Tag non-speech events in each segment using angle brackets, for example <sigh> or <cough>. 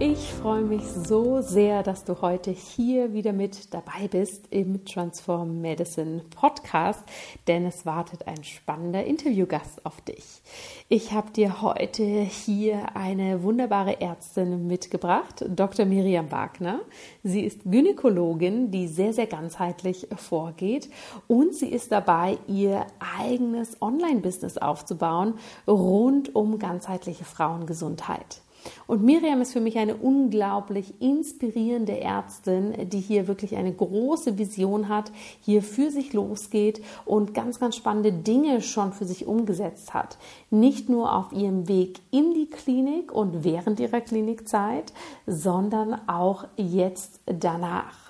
Ich freue mich so sehr, dass du heute hier wieder mit dabei bist im Transform Medicine Podcast, denn es wartet ein spannender Interviewgast auf dich. Ich habe dir heute hier eine wunderbare Ärztin mitgebracht, Dr. Miriam Wagner. Sie ist Gynäkologin, die sehr, sehr ganzheitlich vorgeht und sie ist dabei, ihr eigenes Online-Business aufzubauen rund um ganzheitliche Frauengesundheit. Und Miriam ist für mich eine unglaublich inspirierende Ärztin, die hier wirklich eine große Vision hat, hier für sich losgeht und ganz, ganz spannende Dinge schon für sich umgesetzt hat. Nicht nur auf ihrem Weg in die Klinik und während ihrer Klinikzeit, sondern auch jetzt danach.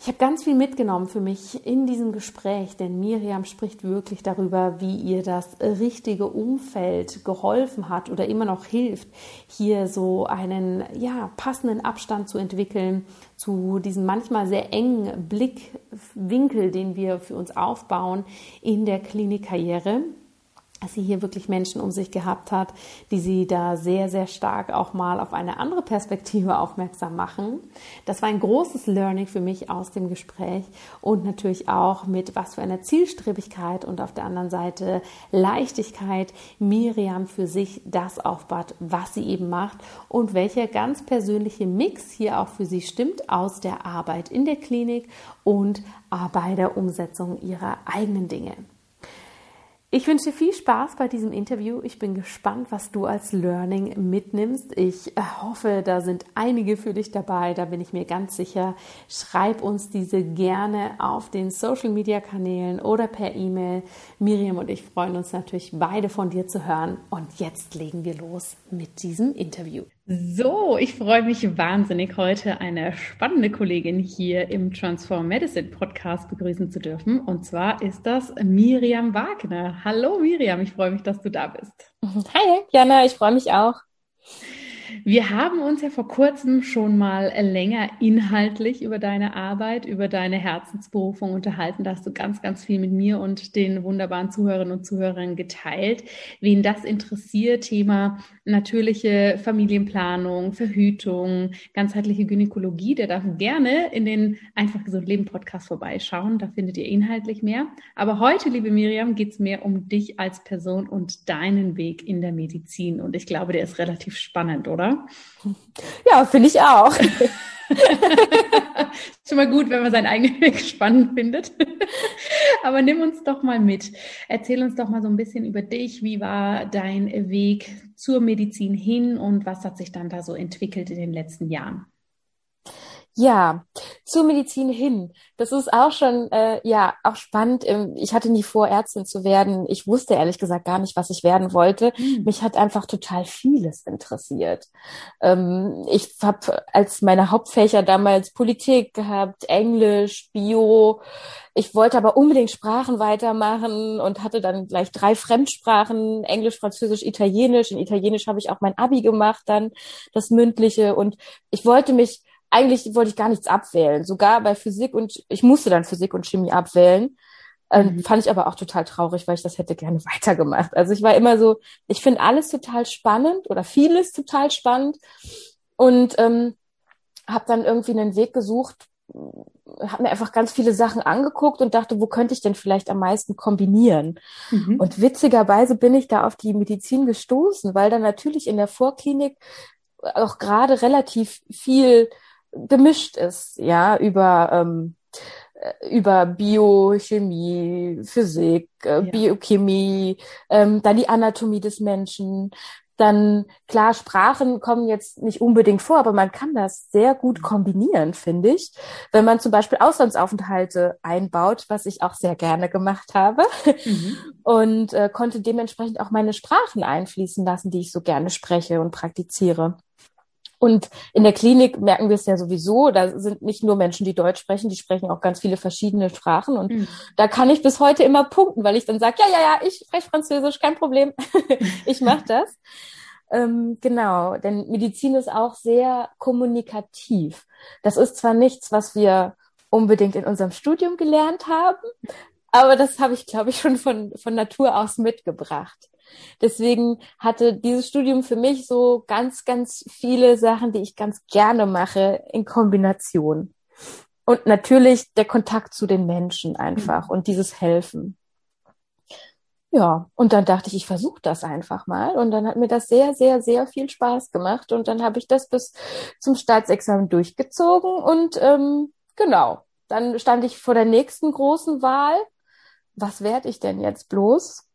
Ich habe ganz viel mitgenommen für mich in diesem Gespräch, denn Miriam spricht wirklich darüber, wie ihr das richtige Umfeld geholfen hat oder immer noch hilft, hier so einen ja, passenden Abstand zu entwickeln zu diesem manchmal sehr engen Blickwinkel, den wir für uns aufbauen in der Klinikkarriere dass sie hier wirklich Menschen um sich gehabt hat, die sie da sehr, sehr stark auch mal auf eine andere Perspektive aufmerksam machen. Das war ein großes Learning für mich aus dem Gespräch und natürlich auch mit was für einer Zielstrebigkeit und auf der anderen Seite Leichtigkeit Miriam für sich das aufbaut, was sie eben macht und welcher ganz persönliche Mix hier auch für sie stimmt aus der Arbeit in der Klinik und bei der Umsetzung ihrer eigenen Dinge. Ich wünsche dir viel Spaß bei diesem Interview. Ich bin gespannt, was du als Learning mitnimmst. Ich äh, hoffe, da sind einige für dich dabei. Da bin ich mir ganz sicher. Schreib uns diese gerne auf den Social Media Kanälen oder per E-Mail. Miriam und ich freuen uns natürlich beide von dir zu hören. Und jetzt legen wir los mit diesem Interview. So, ich freue mich wahnsinnig, heute eine spannende Kollegin hier im Transform Medicine Podcast begrüßen zu dürfen. Und zwar ist das Miriam Wagner. Hallo Miriam, ich freue mich, dass du da bist. Hi, Jana, ich freue mich auch. Wir haben uns ja vor kurzem schon mal länger inhaltlich über deine Arbeit, über deine Herzensberufung unterhalten. Da hast du ganz, ganz viel mit mir und den wunderbaren Zuhörerinnen und Zuhörern geteilt. Wen das interessiert, Thema natürliche Familienplanung, Verhütung, ganzheitliche Gynäkologie, der darf gerne in den Einfach gesund Leben Podcast vorbeischauen. Da findet ihr inhaltlich mehr. Aber heute, liebe Miriam, geht es mehr um dich als Person und deinen Weg in der Medizin. Und ich glaube, der ist relativ spannend, oder? Oder? Ja, finde ich auch. <laughs> Schon mal gut, wenn man seinen eigenen Weg spannend findet. <laughs> Aber nimm uns doch mal mit. Erzähl uns doch mal so ein bisschen über dich. Wie war dein Weg zur Medizin hin und was hat sich dann da so entwickelt in den letzten Jahren? Ja, zur Medizin hin. Das ist auch schon, äh, ja, auch spannend. Ähm, ich hatte nie vor, Ärztin zu werden. Ich wusste ehrlich gesagt gar nicht, was ich werden wollte. Mhm. Mich hat einfach total vieles interessiert. Ähm, ich habe als meine Hauptfächer damals Politik gehabt, Englisch, Bio. Ich wollte aber unbedingt Sprachen weitermachen und hatte dann gleich drei Fremdsprachen, Englisch, Französisch, Italienisch. In Italienisch habe ich auch mein Abi gemacht, dann das mündliche. Und ich wollte mich eigentlich wollte ich gar nichts abwählen. Sogar bei Physik und ich musste dann Physik und Chemie abwählen. Ähm, mhm. Fand ich aber auch total traurig, weil ich das hätte gerne <laughs> weitergemacht. Also ich war immer so, ich finde alles total spannend oder vieles total spannend und ähm, habe dann irgendwie einen Weg gesucht, habe mir einfach ganz viele Sachen angeguckt und dachte, wo könnte ich denn vielleicht am meisten kombinieren? Mhm. Und witzigerweise bin ich da auf die Medizin gestoßen, weil dann natürlich in der Vorklinik auch gerade relativ viel gemischt ist, ja, über ähm, äh, über Biochemie, Physik, äh, ja. Biochemie, ähm, dann die Anatomie des Menschen, dann klar, Sprachen kommen jetzt nicht unbedingt vor, aber man kann das sehr gut kombinieren, finde ich. Wenn man zum Beispiel Auslandsaufenthalte einbaut, was ich auch sehr gerne gemacht habe mhm. <laughs> und äh, konnte dementsprechend auch meine Sprachen einfließen lassen, die ich so gerne spreche und praktiziere. Und in der Klinik merken wir es ja sowieso, da sind nicht nur Menschen, die Deutsch sprechen, die sprechen auch ganz viele verschiedene Sprachen. Und mhm. da kann ich bis heute immer punkten, weil ich dann sage, ja, ja, ja, ich spreche Französisch, kein Problem. <laughs> ich mache das. Ähm, genau, denn Medizin ist auch sehr kommunikativ. Das ist zwar nichts, was wir unbedingt in unserem Studium gelernt haben, aber das habe ich, glaube ich, schon von, von Natur aus mitgebracht. Deswegen hatte dieses Studium für mich so ganz, ganz viele Sachen, die ich ganz gerne mache, in Kombination. Und natürlich der Kontakt zu den Menschen einfach mhm. und dieses Helfen. Ja, und dann dachte ich, ich versuche das einfach mal. Und dann hat mir das sehr, sehr, sehr viel Spaß gemacht. Und dann habe ich das bis zum Staatsexamen durchgezogen. Und ähm, genau, dann stand ich vor der nächsten großen Wahl. Was werde ich denn jetzt bloß?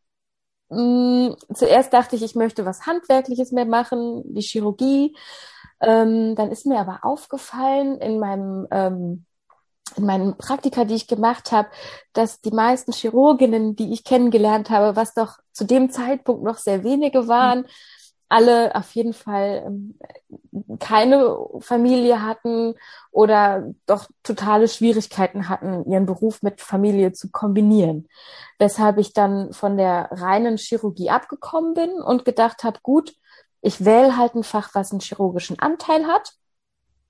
Hm, zuerst dachte ich, ich möchte was Handwerkliches mehr machen, die Chirurgie. Ähm, dann ist mir aber aufgefallen in meinem ähm, in meinen Praktika, die ich gemacht habe, dass die meisten Chirurginnen, die ich kennengelernt habe, was doch zu dem Zeitpunkt noch sehr wenige waren, mhm alle auf jeden Fall ähm, keine Familie hatten oder doch totale Schwierigkeiten hatten, ihren Beruf mit Familie zu kombinieren. Weshalb ich dann von der reinen Chirurgie abgekommen bin und gedacht habe, gut, ich wähle halt ein Fach, was einen chirurgischen Anteil hat.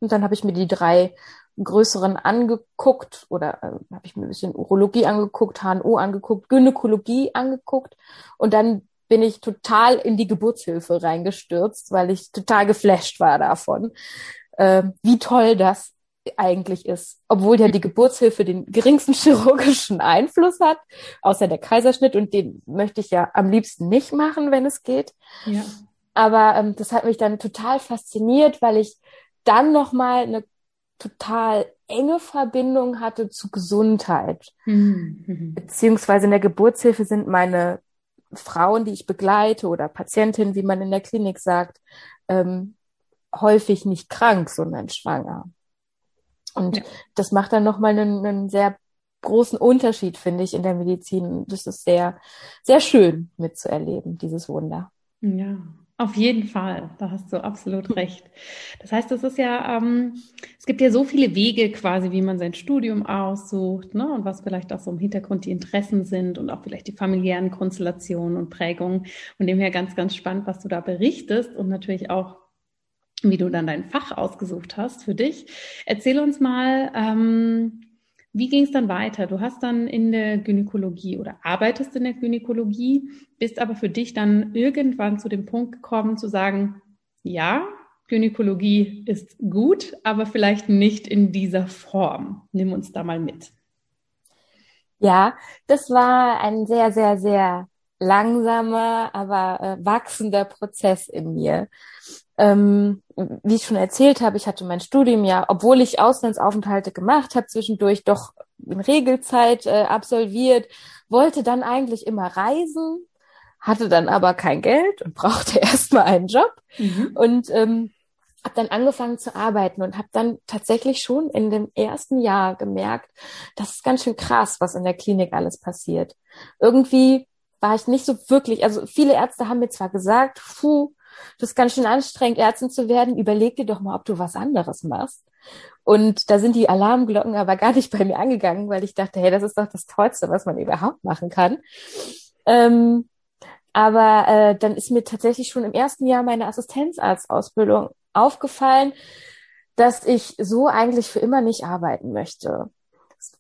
Und dann habe ich mir die drei größeren angeguckt oder äh, habe ich mir ein bisschen Urologie angeguckt, HNO angeguckt, Gynäkologie angeguckt und dann bin ich total in die Geburtshilfe reingestürzt, weil ich total geflasht war davon, äh, wie toll das eigentlich ist. Obwohl ja die Geburtshilfe den geringsten <laughs> chirurgischen Einfluss hat, außer der Kaiserschnitt und den möchte ich ja am liebsten nicht machen, wenn es geht. Ja. Aber ähm, das hat mich dann total fasziniert, weil ich dann nochmal eine total enge Verbindung hatte zu Gesundheit. Mhm. Beziehungsweise in der Geburtshilfe sind meine Frauen, die ich begleite oder Patientinnen, wie man in der Klinik sagt, ähm, häufig nicht krank, sondern schwanger. Und ja. das macht dann nochmal einen, einen sehr großen Unterschied, finde ich, in der Medizin. Das ist sehr, sehr schön mitzuerleben, dieses Wunder. Ja, auf jeden Fall, da hast du absolut recht. Das heißt, es ist ja, ähm, es gibt ja so viele Wege quasi, wie man sein Studium aussucht, ne? Und was vielleicht auch so im Hintergrund die Interessen sind und auch vielleicht die familiären Konstellationen und Prägungen. Und dem her ganz, ganz spannend, was du da berichtest und natürlich auch, wie du dann dein Fach ausgesucht hast für dich. Erzähl uns mal, ähm, wie ging es dann weiter? Du hast dann in der Gynäkologie oder arbeitest in der Gynäkologie, bist aber für dich dann irgendwann zu dem Punkt gekommen zu sagen, ja, Gynäkologie ist gut, aber vielleicht nicht in dieser Form. Nimm uns da mal mit. Ja, das war ein sehr, sehr, sehr langsamer, aber äh, wachsender Prozess in mir. Ähm, wie ich schon erzählt habe, ich hatte mein Studium ja, obwohl ich Auslandsaufenthalte gemacht habe, zwischendurch doch in Regelzeit äh, absolviert, wollte dann eigentlich immer reisen, hatte dann aber kein Geld und <laughs> brauchte erstmal einen Job mhm. und ähm, habe dann angefangen zu arbeiten und habe dann tatsächlich schon in dem ersten Jahr gemerkt, das ist ganz schön krass, was in der Klinik alles passiert. Irgendwie war ich nicht so wirklich, also viele Ärzte haben mir zwar gesagt, puh, das ist ganz schön anstrengend, Ärztin zu werden, überleg dir doch mal, ob du was anderes machst. Und da sind die Alarmglocken aber gar nicht bei mir angegangen, weil ich dachte, hey, das ist doch das Tollste, was man überhaupt machen kann. Ähm, aber äh, dann ist mir tatsächlich schon im ersten Jahr meiner Assistenzarztausbildung aufgefallen, dass ich so eigentlich für immer nicht arbeiten möchte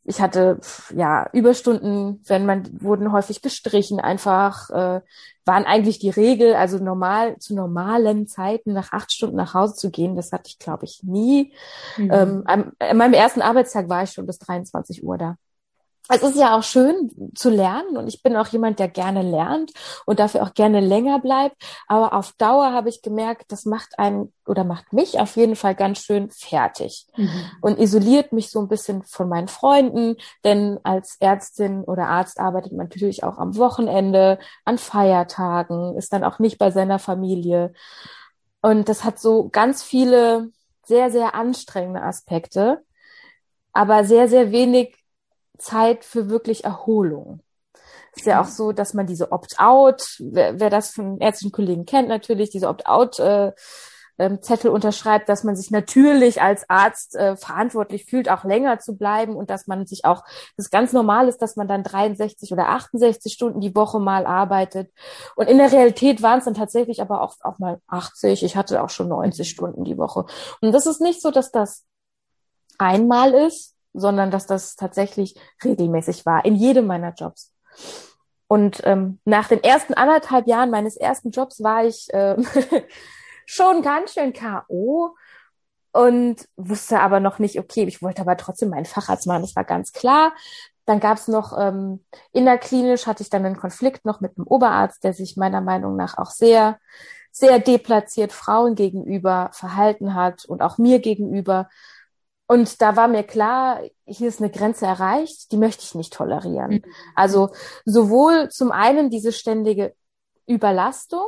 ich hatte ja Überstunden, wenn man wurden häufig gestrichen, einfach äh, waren eigentlich die Regel, also normal zu normalen Zeiten nach acht Stunden nach Hause zu gehen, das hatte ich glaube ich nie. Mhm. Ähm, an, an meinem ersten Arbeitstag war ich schon bis 23 Uhr da. Es ist ja auch schön zu lernen und ich bin auch jemand, der gerne lernt und dafür auch gerne länger bleibt. Aber auf Dauer habe ich gemerkt, das macht einen oder macht mich auf jeden Fall ganz schön fertig mhm. und isoliert mich so ein bisschen von meinen Freunden. Denn als Ärztin oder Arzt arbeitet man natürlich auch am Wochenende, an Feiertagen, ist dann auch nicht bei seiner Familie. Und das hat so ganz viele sehr, sehr anstrengende Aspekte, aber sehr, sehr wenig Zeit für wirklich Erholung. Ist ja auch so, dass man diese Opt-out, wer, wer das von ärztlichen Kollegen kennt, natürlich diese Opt-out äh, ähm, Zettel unterschreibt, dass man sich natürlich als Arzt äh, verantwortlich fühlt, auch länger zu bleiben und dass man sich auch, das ganz normal ist, dass man dann 63 oder 68 Stunden die Woche mal arbeitet. Und in der Realität waren es dann tatsächlich aber auch, auch mal 80. Ich hatte auch schon 90 Stunden die Woche. Und das ist nicht so, dass das einmal ist, sondern dass das tatsächlich regelmäßig war in jedem meiner Jobs. Und ähm, nach den ersten anderthalb Jahren meines ersten Jobs war ich ähm, <laughs> schon ganz schön K.O. und wusste aber noch nicht, okay, ich wollte aber trotzdem meinen Facharzt machen, das war ganz klar. Dann gab es noch ähm, innerklinisch hatte ich dann einen Konflikt noch mit einem Oberarzt, der sich meiner Meinung nach auch sehr, sehr deplatziert Frauen gegenüber verhalten hat und auch mir gegenüber. Und da war mir klar, hier ist eine Grenze erreicht, die möchte ich nicht tolerieren. Mhm. Also sowohl zum einen diese ständige Überlastung,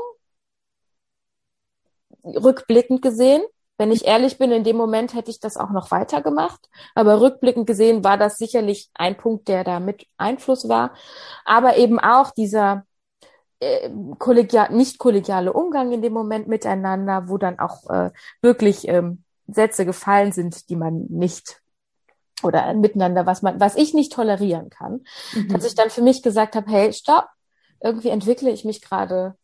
rückblickend gesehen, wenn ich ehrlich bin, in dem Moment hätte ich das auch noch weiter gemacht. Aber rückblickend gesehen war das sicherlich ein Punkt, der da mit Einfluss war. Aber eben auch dieser äh, kollegial, nicht kollegiale Umgang in dem Moment miteinander, wo dann auch äh, wirklich ähm, Sätze gefallen sind, die man nicht oder miteinander, was man, was ich nicht tolerieren kann, mhm. dass ich dann für mich gesagt habe, hey, stopp, irgendwie entwickle ich mich gerade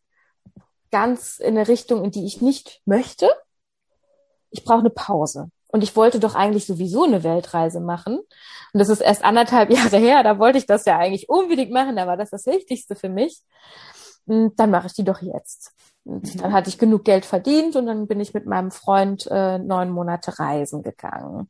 ganz in eine Richtung, in die ich nicht möchte. Ich brauche eine Pause. Und ich wollte doch eigentlich sowieso eine Weltreise machen. Und das ist erst anderthalb <laughs> Jahre her. Da wollte ich das ja eigentlich unbedingt machen. Da war das das Wichtigste für mich. Und dann mache ich die doch jetzt. Und mhm. dann hatte ich genug Geld verdient und dann bin ich mit meinem Freund äh, neun Monate reisen gegangen.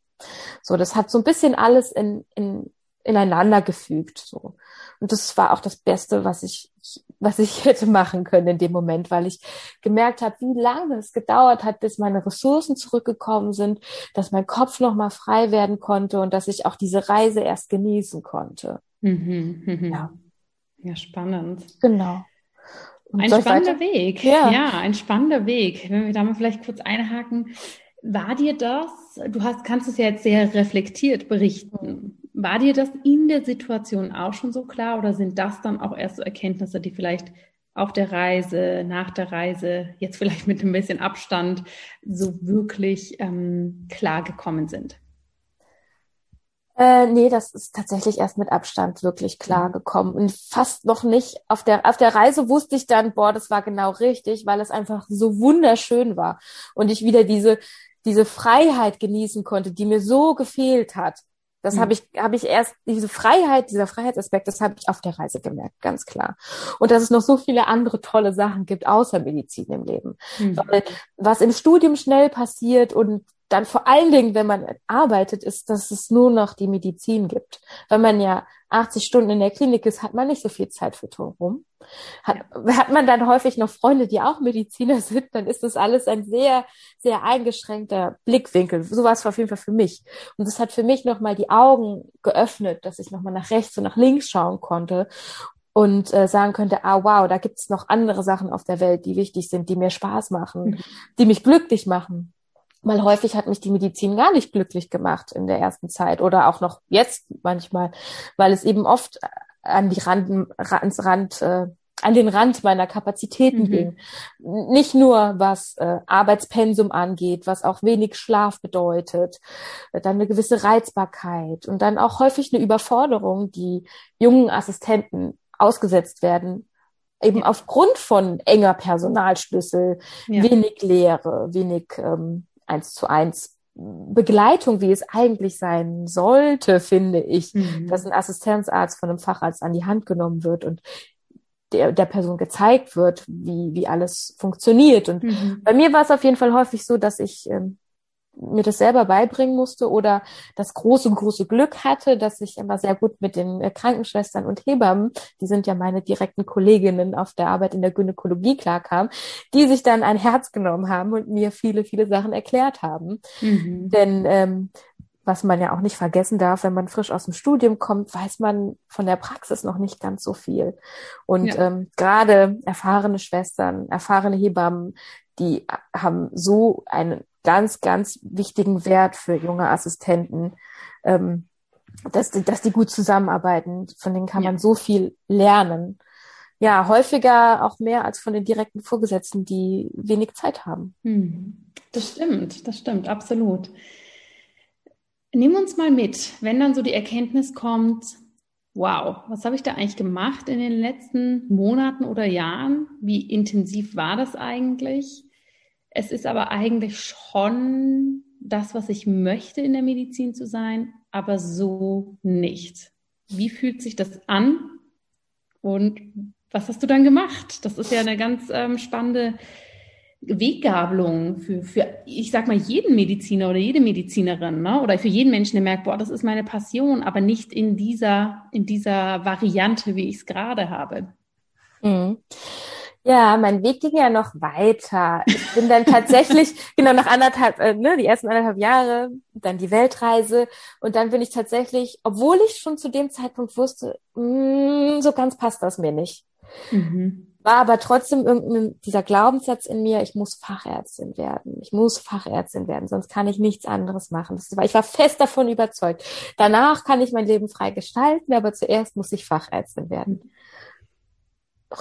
So, das hat so ein bisschen alles in, in, ineinander gefügt. So. Und das war auch das Beste, was ich, was ich <laughs> hätte machen können in dem Moment, weil ich gemerkt habe, wie lange es gedauert hat, bis meine Ressourcen zurückgekommen sind, dass mein Kopf nochmal frei werden konnte und dass ich auch diese Reise erst genießen konnte. Mhm, mh. Ja. Ja, spannend. Genau. Ein spannender Weg. Ja. ja, ein spannender Weg. Wenn wir da mal vielleicht kurz einhaken, war dir das, du hast, kannst es ja jetzt sehr reflektiert berichten, war dir das in der Situation auch schon so klar oder sind das dann auch erst so Erkenntnisse, die vielleicht auf der Reise, nach der Reise, jetzt vielleicht mit ein bisschen Abstand, so wirklich ähm, klar gekommen sind? Äh, nee, das ist tatsächlich erst mit Abstand wirklich klar mhm. gekommen und fast noch nicht. Auf der, auf der Reise wusste ich dann, boah, das war genau richtig, weil es einfach so wunderschön war und ich wieder diese, diese Freiheit genießen konnte, die mir so gefehlt hat. Das mhm. habe ich, habe ich erst, diese Freiheit, dieser Freiheitsaspekt, das habe ich auf der Reise gemerkt, ganz klar. Und dass es noch so viele andere tolle Sachen gibt, außer Medizin im Leben. Mhm. Weil was im Studium schnell passiert und dann vor allen Dingen, wenn man arbeitet, ist, dass es nur noch die Medizin gibt. Wenn man ja 80 Stunden in der Klinik ist, hat man nicht so viel Zeit für Drumherum. Hat, hat man dann häufig noch Freunde, die auch Mediziner <laughs> sind, dann ist das alles ein sehr, sehr eingeschränkter Blickwinkel. So war es auf jeden Fall für mich. Und das hat für mich nochmal die Augen geöffnet, dass ich nochmal nach rechts und nach links schauen konnte und äh, sagen könnte, ah wow, da gibt's noch andere Sachen auf der Welt, die wichtig sind, die mir Spaß machen, mhm. die mich glücklich machen weil häufig hat mich die Medizin gar nicht glücklich gemacht in der ersten Zeit oder auch noch jetzt manchmal, weil es eben oft an die Rand, ans Rand, äh, an den Rand meiner Kapazitäten mhm. ging. Nicht nur was äh, Arbeitspensum angeht, was auch wenig Schlaf bedeutet, dann eine gewisse Reizbarkeit und dann auch häufig eine Überforderung, die jungen Assistenten ausgesetzt werden, eben aufgrund von enger Personalschlüssel, ja. wenig Lehre, wenig ähm, eins zu eins Begleitung, wie es eigentlich sein sollte, finde ich, mhm. dass ein Assistenzarzt von einem Facharzt an die Hand genommen wird und der, der Person gezeigt wird, wie, wie alles funktioniert. Und mhm. bei mir war es auf jeden Fall häufig so, dass ich ähm, mir das selber beibringen musste oder das große, große Glück hatte, dass ich immer sehr gut mit den äh, Krankenschwestern und Hebammen, die sind ja meine direkten Kolleginnen auf der Arbeit in der Gynäkologie klarkam, die sich dann ein Herz genommen haben und mir viele, viele Sachen erklärt haben. Mhm. Denn ähm, was man ja auch nicht vergessen darf, wenn man frisch aus dem Studium kommt, weiß man von der Praxis noch nicht ganz so viel. Und ja. ähm, gerade erfahrene Schwestern, erfahrene Hebammen, die haben so einen ganz, ganz wichtigen Wert für junge Assistenten, ähm, dass, die, dass die gut zusammenarbeiten. Von denen kann ja. man so viel lernen. Ja, häufiger auch mehr als von den direkten Vorgesetzten, die wenig Zeit haben. Hm. Das stimmt, das stimmt, absolut. Nimm uns mal mit, wenn dann so die Erkenntnis kommt, wow, was habe ich da eigentlich gemacht in den letzten Monaten oder Jahren? Wie intensiv war das eigentlich? Es ist aber eigentlich schon das, was ich möchte in der Medizin zu sein, aber so nicht. Wie fühlt sich das an? Und was hast du dann gemacht? Das ist ja eine ganz ähm, spannende Weggabelung für, für, ich sag mal, jeden Mediziner oder jede Medizinerin, ne? oder für jeden Menschen, der merkt, boah, das ist meine Passion, aber nicht in dieser, in dieser Variante, wie ich es gerade habe. Mhm. Ja, mein Weg ging ja noch weiter. Ich bin dann tatsächlich, <laughs> genau nach anderthalb, äh, ne, die ersten anderthalb Jahre, dann die Weltreise und dann bin ich tatsächlich, obwohl ich schon zu dem Zeitpunkt wusste, mh, mm, so ganz passt das mir nicht. Mhm war aber trotzdem irgendein dieser Glaubenssatz in mir, ich muss Fachärztin werden. Ich muss Fachärztin werden, sonst kann ich nichts anderes machen. War, ich war fest davon überzeugt. Danach kann ich mein Leben frei gestalten, aber zuerst muss ich Fachärztin werden.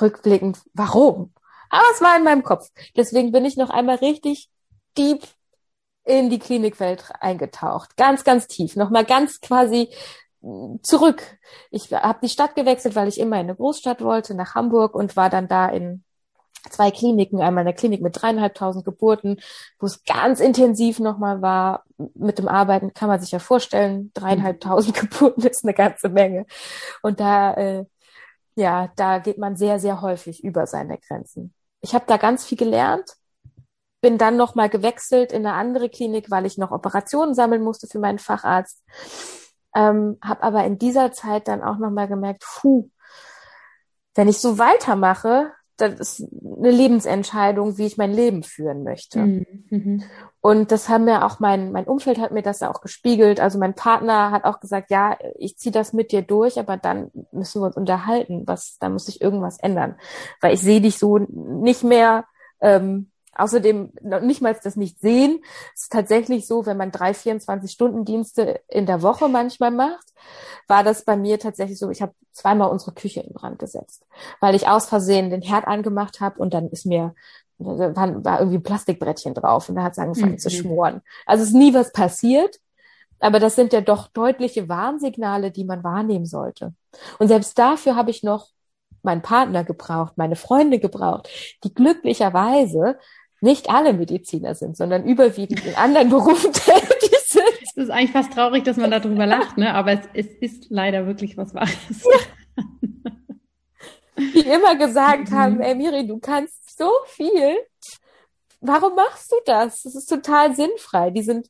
Rückblickend, warum? Aber es war in meinem Kopf. Deswegen bin ich noch einmal richtig deep in die Klinikwelt eingetaucht. Ganz, ganz tief. Nochmal ganz quasi zurück. Ich habe die Stadt gewechselt, weil ich immer in eine Großstadt wollte, nach Hamburg und war dann da in zwei Kliniken, einmal eine Klinik mit dreieinhalbtausend Geburten, wo es ganz intensiv nochmal war. Mit dem Arbeiten kann man sich ja vorstellen, dreieinhalbtausend <laughs> Geburten ist eine ganze Menge. Und da, äh, ja, da geht man sehr, sehr häufig über seine Grenzen. Ich habe da ganz viel gelernt, bin dann nochmal gewechselt in eine andere Klinik, weil ich noch Operationen sammeln musste für meinen Facharzt ähm, habe aber in dieser Zeit dann auch nochmal gemerkt, puh, wenn ich so weitermache, das ist eine Lebensentscheidung, wie ich mein Leben führen möchte. Mhm. mhm. Und das haben mir auch mein, mein Umfeld hat mir das auch gespiegelt. Also mein Partner hat auch gesagt, ja, ich ziehe das mit dir durch, aber dann müssen wir uns unterhalten. Was, da muss sich irgendwas ändern. Weil ich sehe dich so nicht mehr ähm, Außerdem nicht mal das nicht sehen. Es ist tatsächlich so, wenn man drei 24-Stunden-Dienste in der Woche manchmal macht, war das bei mir tatsächlich so, ich habe zweimal unsere Küche in Brand gesetzt, weil ich aus Versehen den Herd angemacht habe und dann ist mir war, war irgendwie ein Plastikbrettchen drauf und da hat es angefangen mhm. zu schmoren. Also es ist nie was passiert, aber das sind ja doch deutliche Warnsignale, die man wahrnehmen sollte. Und selbst dafür habe ich noch meinen Partner gebraucht, meine Freunde gebraucht, die glücklicherweise nicht alle Mediziner sind, sondern überwiegend in anderen Berufen <laughs> tätig sind. Es ist eigentlich fast traurig, dass man darüber lacht, ne? aber es, es ist leider wirklich was Wahres. Ja. <laughs> Die immer gesagt mhm. haben, ey Miri, du kannst so viel. Warum machst du das? Das ist total sinnfrei. Die sind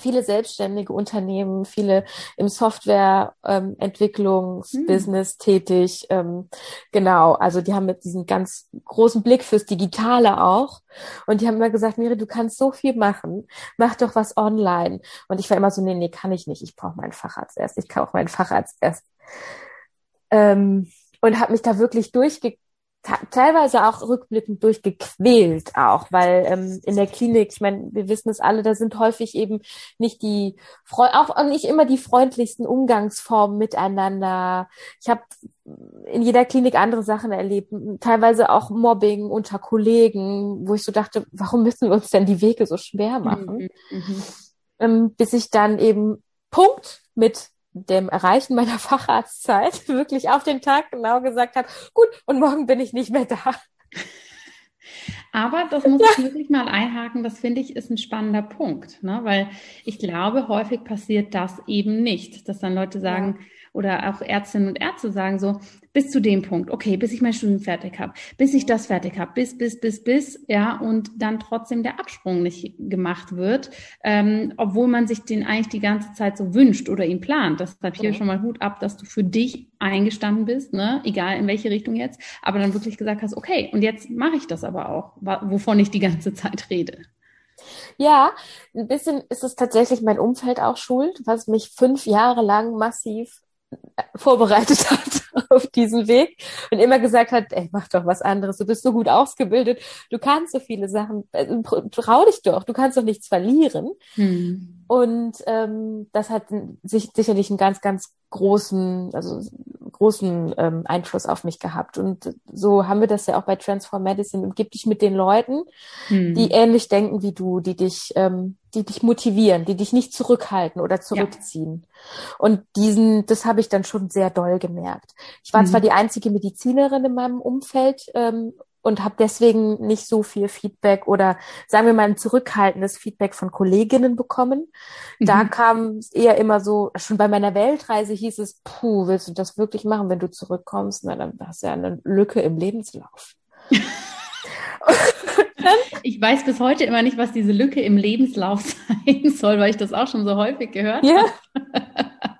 viele selbstständige Unternehmen, viele im Softwareentwicklungsbusiness ähm, hm. tätig. Ähm, genau, also die haben mit diesem ganz großen Blick fürs Digitale auch. Und die haben immer gesagt, Miri, du kannst so viel machen, mach doch was online. Und ich war immer so, nee, nee, kann ich nicht. Ich brauche meinen Facharzt erst. Ich kaufe meinen Facharzt erst. Ähm, und habe mich da wirklich durchge teilweise auch rückblickend durchgequält auch, weil ähm, in der Klinik, ich meine, wir wissen es alle, da sind häufig eben nicht die auch nicht immer die freundlichsten Umgangsformen miteinander. Ich habe in jeder Klinik andere Sachen erlebt, teilweise auch Mobbing unter Kollegen, wo ich so dachte, warum müssen wir uns denn die Wege so schwer machen? Mhm, mhm. ähm, bis ich dann eben Punkt mit dem Erreichen meiner <laughs> Facharztzeit wirklich auf den Tag genau gesagt habe, gut, und morgen bin ich nicht mehr da. Aber das muss ja. ich wirklich mal einhaken, das finde ich ist ein spannender Punkt, ne? weil ich glaube, häufig passiert das eben nicht, dass dann Leute sagen, ja oder auch Ärztinnen und Ärzte sagen so, bis zu dem Punkt, okay, bis ich mein Studium fertig habe, bis ich das fertig habe, bis, bis, bis, bis, ja, und dann trotzdem der Absprung nicht gemacht wird, ähm, obwohl man sich den eigentlich die ganze Zeit so wünscht oder ihn plant. Deshalb hier schon mal Hut ab, dass du für dich eingestanden bist, ne, egal in welche Richtung jetzt, aber dann wirklich gesagt hast, okay, und jetzt mache ich das aber auch, wovon ich die ganze Zeit rede. Ja, ein bisschen ist es tatsächlich mein Umfeld auch schuld, was mich fünf Jahre lang massiv vorbereitet <laughs> hat auf diesen Weg und immer gesagt hat, ey, mach doch was anderes, du bist so gut ausgebildet, du kannst so viele Sachen, äh, trau dich doch, du kannst doch nichts verlieren. Hm. Und ähm, das hat sich sicherlich einen ganz, ganz großen, also großen ähm, Einfluss auf mich gehabt. Und so haben wir das ja auch bei Transform Medicine. Umgib dich mit den Leuten, hm. die ähnlich denken wie du, die dich, ähm, die dich motivieren, die dich nicht zurückhalten oder zurückziehen. Ja. Und diesen, das habe ich dann schon sehr doll gemerkt. Ich war hm. zwar die einzige Medizinerin in meinem Umfeld ähm, und habe deswegen nicht so viel Feedback oder sagen wir mal ein zurückhaltendes Feedback von Kolleginnen bekommen. Mhm. Da kam es eher immer so, schon bei meiner Weltreise hieß es, puh, willst du das wirklich machen, wenn du zurückkommst? Na, dann hast du ja eine Lücke im Lebenslauf. <laughs> ich weiß bis heute immer nicht, was diese Lücke im Lebenslauf <laughs> sein soll, weil ich das auch schon so häufig gehört ja. habe. <laughs>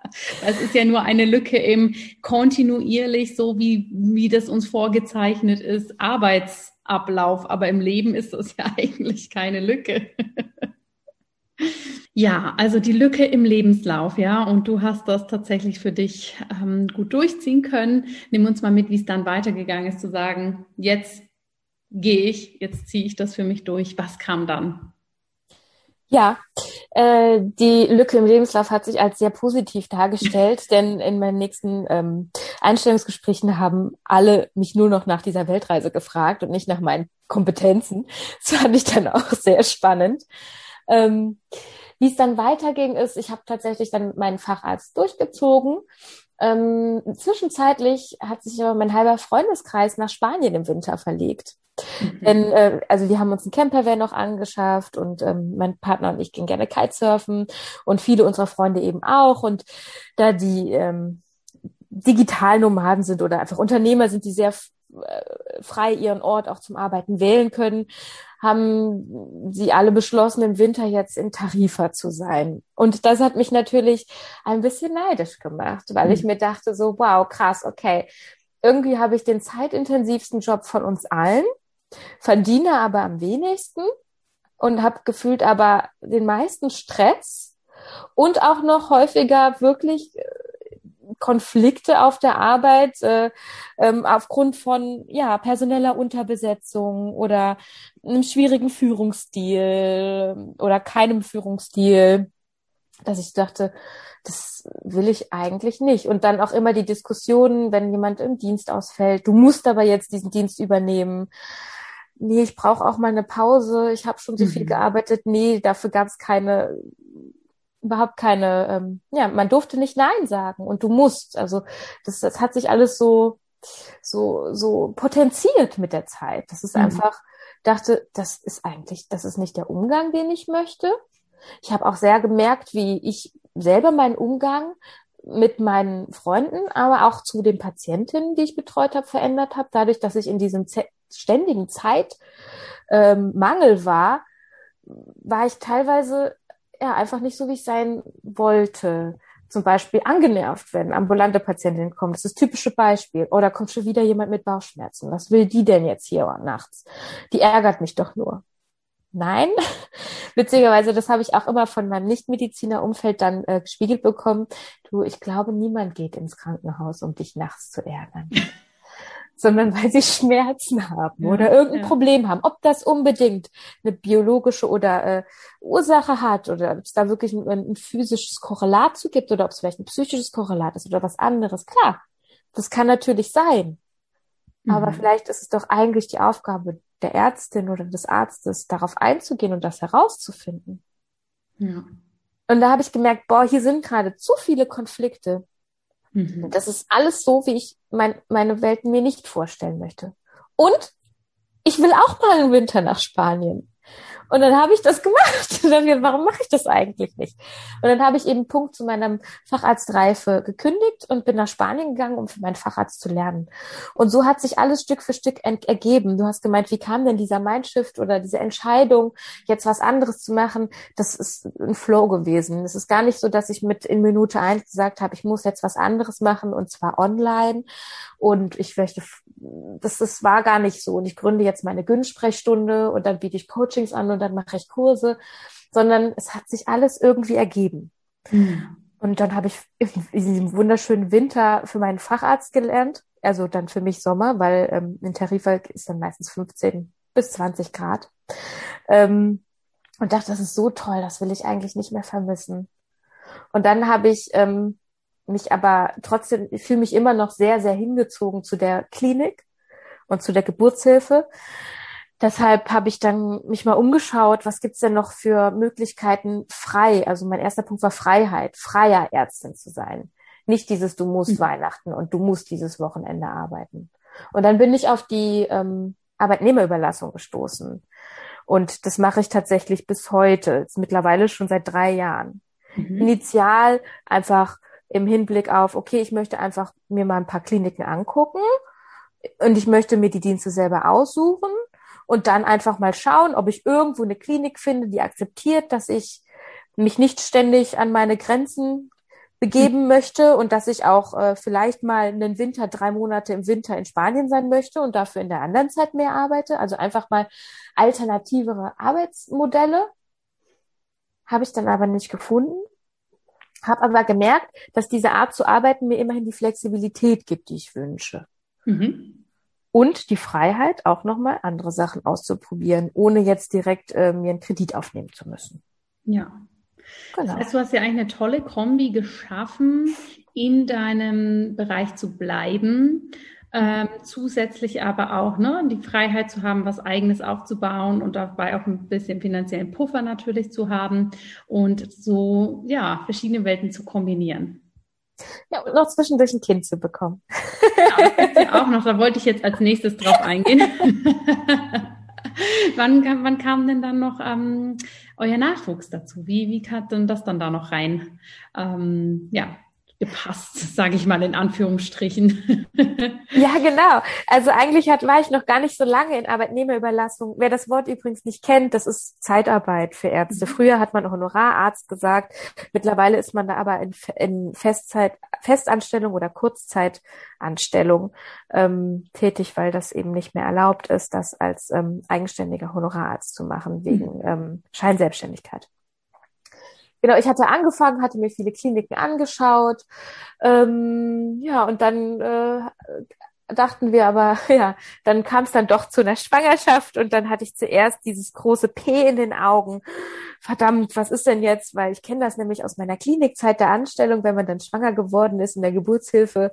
Es ist ja nur eine Lücke im kontinuierlich, so wie, wie das uns vorgezeichnet ist, Arbeitsablauf. Aber im Leben ist das ja <laughs> eigentlich keine Lücke. Ja, also die Lücke im Lebenslauf, ja, und du hast das tatsächlich für dich ähm, gut durchziehen können. Nimm uns mal mit, wie es dann weitergegangen ist, zu sagen, jetzt gehe ich, jetzt ziehe ich das für mich durch. Was kam dann? Ja, äh, die Lücke im Lebenslauf hat sich als sehr positiv dargestellt, <laughs> denn in meinen nächsten ähm, Einstellungsgesprächen haben alle mich nur noch nach dieser Weltreise gefragt und nicht nach meinen Kompetenzen. <laughs> Das fand ich dann auch sehr spannend. Ähm, wie es dann weiterging, ist, ich habe tatsächlich dann meinen Facharzt durchgezogen. Ähm, zwischenzeitlich hat sich aber mein halber Freundeskreis nach Spanien im Winter verlegt. Mhm. Denn, äh, also wir haben uns einen Campervan noch angeschafft und ähm, mein Partner und ich gehen gerne Kitesurfen und viele unserer Freunde eben auch. Und da die ähm, Digitalnomaden sind oder einfach Unternehmer sind, die sehr frei ihren Ort auch zum Arbeiten wählen können, haben sie alle beschlossen, im Winter jetzt in Tarifa zu sein. Und das hat mich natürlich ein bisschen neidisch gemacht, weil mhm. ich mir dachte so, wow, krass, okay. Irgendwie habe ich den zeitintensivsten Job von uns allen verdiene aber am wenigsten und habe gefühlt aber den meisten Stress und auch noch häufiger wirklich äh, Konflikte auf der Arbeit äh, ähm, aufgrund von ja personeller Unterbesetzung oder einem schwierigen Führungsstil oder keinem Führungsstil, dass ich dachte, das will ich eigentlich nicht. Und dann auch immer die Diskussionen, wenn jemand im Dienst ausfällt, du musst aber jetzt diesen Dienst übernehmen nee, ich brauche auch mal eine Pause, ich habe schon so mhm. viel gearbeitet, nee, dafür gab es keine, überhaupt keine, ähm, ja, man durfte nicht Nein sagen und du musst. Also das, das hat sich alles so, so, so potenziert mit der Zeit. Das ist mhm. einfach, dachte, das ist eigentlich, das ist nicht der Umgang, den ich möchte. Ich habe auch sehr gemerkt, wie ich selber meinen Umgang mit meinen Freunden, aber auch zu den Patientinnen, die ich betreut habe, verändert habe, dadurch, dass ich in diesem ständigen Zeitmangel ähm, war, war ich teilweise ja einfach nicht so, wie ich sein wollte. Zum Beispiel angenervt, wenn ambulante Patientinnen kommen. Das ist das typische Beispiel. Oder kommt schon wieder jemand mit Bauchschmerzen. Was will die denn jetzt hier nachts? Die ärgert mich doch nur. Nein, <laughs> witzigerweise, das habe ich auch immer von meinem Nichtmediziner-Umfeld dann äh, gespiegelt bekommen. Du, ich glaube, niemand geht ins Krankenhaus, um dich nachts zu ärgern. <laughs> sondern weil sie Schmerzen haben ja, oder irgendein ja. Problem haben. Ob das unbedingt eine biologische oder äh, Ursache hat oder ob es da wirklich ein, ein physisches Korrelat zu gibt oder ob es vielleicht ein psychisches Korrelat ist oder was anderes. Klar, das kann natürlich sein. Mhm. Aber vielleicht ist es doch eigentlich die Aufgabe der Ärztin oder des Arztes, darauf einzugehen und das herauszufinden. Ja. Und da habe ich gemerkt, boah, hier sind gerade zu viele Konflikte. Mhm. Das ist alles so, wie ich mein, meine Welt mir nicht vorstellen möchte. Und ich will auch mal einen Winter nach Spanien. Und dann habe ich das gemacht. <laughs> Und dann, warum mache ich das eigentlich nicht? Und dann habe ich eben Punkt zu meinem Facharztreife gekündigt und bin nach Spanien gegangen, um für meinen Facharzt zu lernen. Und so hat sich alles Stück für Stück ergeben. Du hast gemeint, wie kam denn dieser Mindshift oder diese Entscheidung, jetzt was anderes zu machen? Das ist ein Flow gewesen. Es ist gar nicht so, dass ich mit in Minute eins gesagt habe, ich muss jetzt was anderes machen und zwar online. Und ich möchte, das, das war gar nicht so. Und ich gründe jetzt meine Gün-Sprechstunde und dann biete ich Coachings an und dann mache ich Kurse, sondern es hat sich alles irgendwie ergeben. Mhm. Und dann habe ich in diesem wunderschönen Winter für meinen Facharzt gelernt, also dann für mich Sommer, weil ähm, in Tarifwald ist dann meistens 15 bis 20 Grad. Ähm, und dachte, das ist so toll, das will ich eigentlich nicht mehr vermissen. Und dann habe ich ähm, mich aber trotzdem, ich fühle mich immer noch sehr, sehr hingezogen zu der Klinik und zu der Geburtshilfe. Deshalb habe ich dann mich mal umgeschaut, was gibt's denn noch für Möglichkeiten frei? Also mein erster Punkt war Freiheit, freier Ärztin zu sein. Nicht dieses, du musst mhm. Weihnachten und du musst dieses Wochenende arbeiten. Und dann bin ich auf die ähm, Arbeitnehmerüberlassung gestoßen. Und das mache ich tatsächlich bis heute, mittlerweile schon seit drei Jahren. Mhm. Initial einfach im Hinblick auf, okay, ich möchte einfach mir mal ein paar Kliniken angucken und ich möchte mir die Dienste selber aussuchen und dann einfach mal schauen, ob ich irgendwo eine Klinik finde, die akzeptiert, dass ich mich nicht ständig an meine Grenzen begeben hm. möchte und dass ich auch äh, vielleicht mal einen Winter, drei Monate im Winter in Spanien sein möchte und dafür in der anderen Zeit mehr arbeite. Also einfach mal alternativere Arbeitsmodelle. Habe ich dann aber nicht gefunden. Habe aber gemerkt, dass diese Art zu arbeiten mir immerhin die Flexibilität gibt, die ich wünsche. Mhm und die Freiheit, auch nochmal andere Sachen auszuprobieren, ohne jetzt direkt äh, mir einen Kredit aufnehmen zu müssen. Ja. Genau. Das heißt, du hast ja eigentlich eine tolle Kombi geschaffen, in deinem Bereich zu bleiben, ähm, zusätzlich aber auch ne, die Freiheit zu haben, was eigenes aufzubauen und dabei auch ein bisschen finanziellen Puffer natürlich zu haben und so ja verschiedene Welten zu kombinieren. Ja, und noch zwischendurch ein Kind zu bekommen. Ja, das ja auch noch, da wollte ich jetzt als nächstes drauf eingehen. <laughs> wann, wann kam denn dann noch ähm, euer Nachwuchs dazu? Wie, wie hat denn das dann da noch rein? Ähm, ja, gepasst, sage ich mal in Anführungsstrichen. <laughs> ja, genau. Also eigentlich hat, war ich noch gar nicht so lange in Arbeitnehmerüberlassung. Wer das Wort übrigens nicht kennt, das ist Zeitarbeit für Ärzte. Mhm. Früher hat man Honorararzt gesagt. Mittlerweile ist man da aber in, in Festzeit, Festanstellung oder Kurzzeitanstellung ähm, tätig, weil das eben nicht mehr erlaubt ist, das als ähm, eigenständiger Honorararzt zu machen wegen mhm. ähm, Scheinselbstständigkeit genau, ich hatte angefangen, hatte mir viele Kliniken angeschaut. Ähm, ja, und dann äh, dachten wir aber, <laughs> ja, dann kam es dann doch zu einer Schwangerschaft und dann hatte ich zuerst dieses große P in den Augen. Verdammt, was ist denn jetzt? Weil ich kenne das nämlich aus meiner Klinikzeit der Anstellung, wenn man dann schwanger geworden ist in der Geburtshilfe,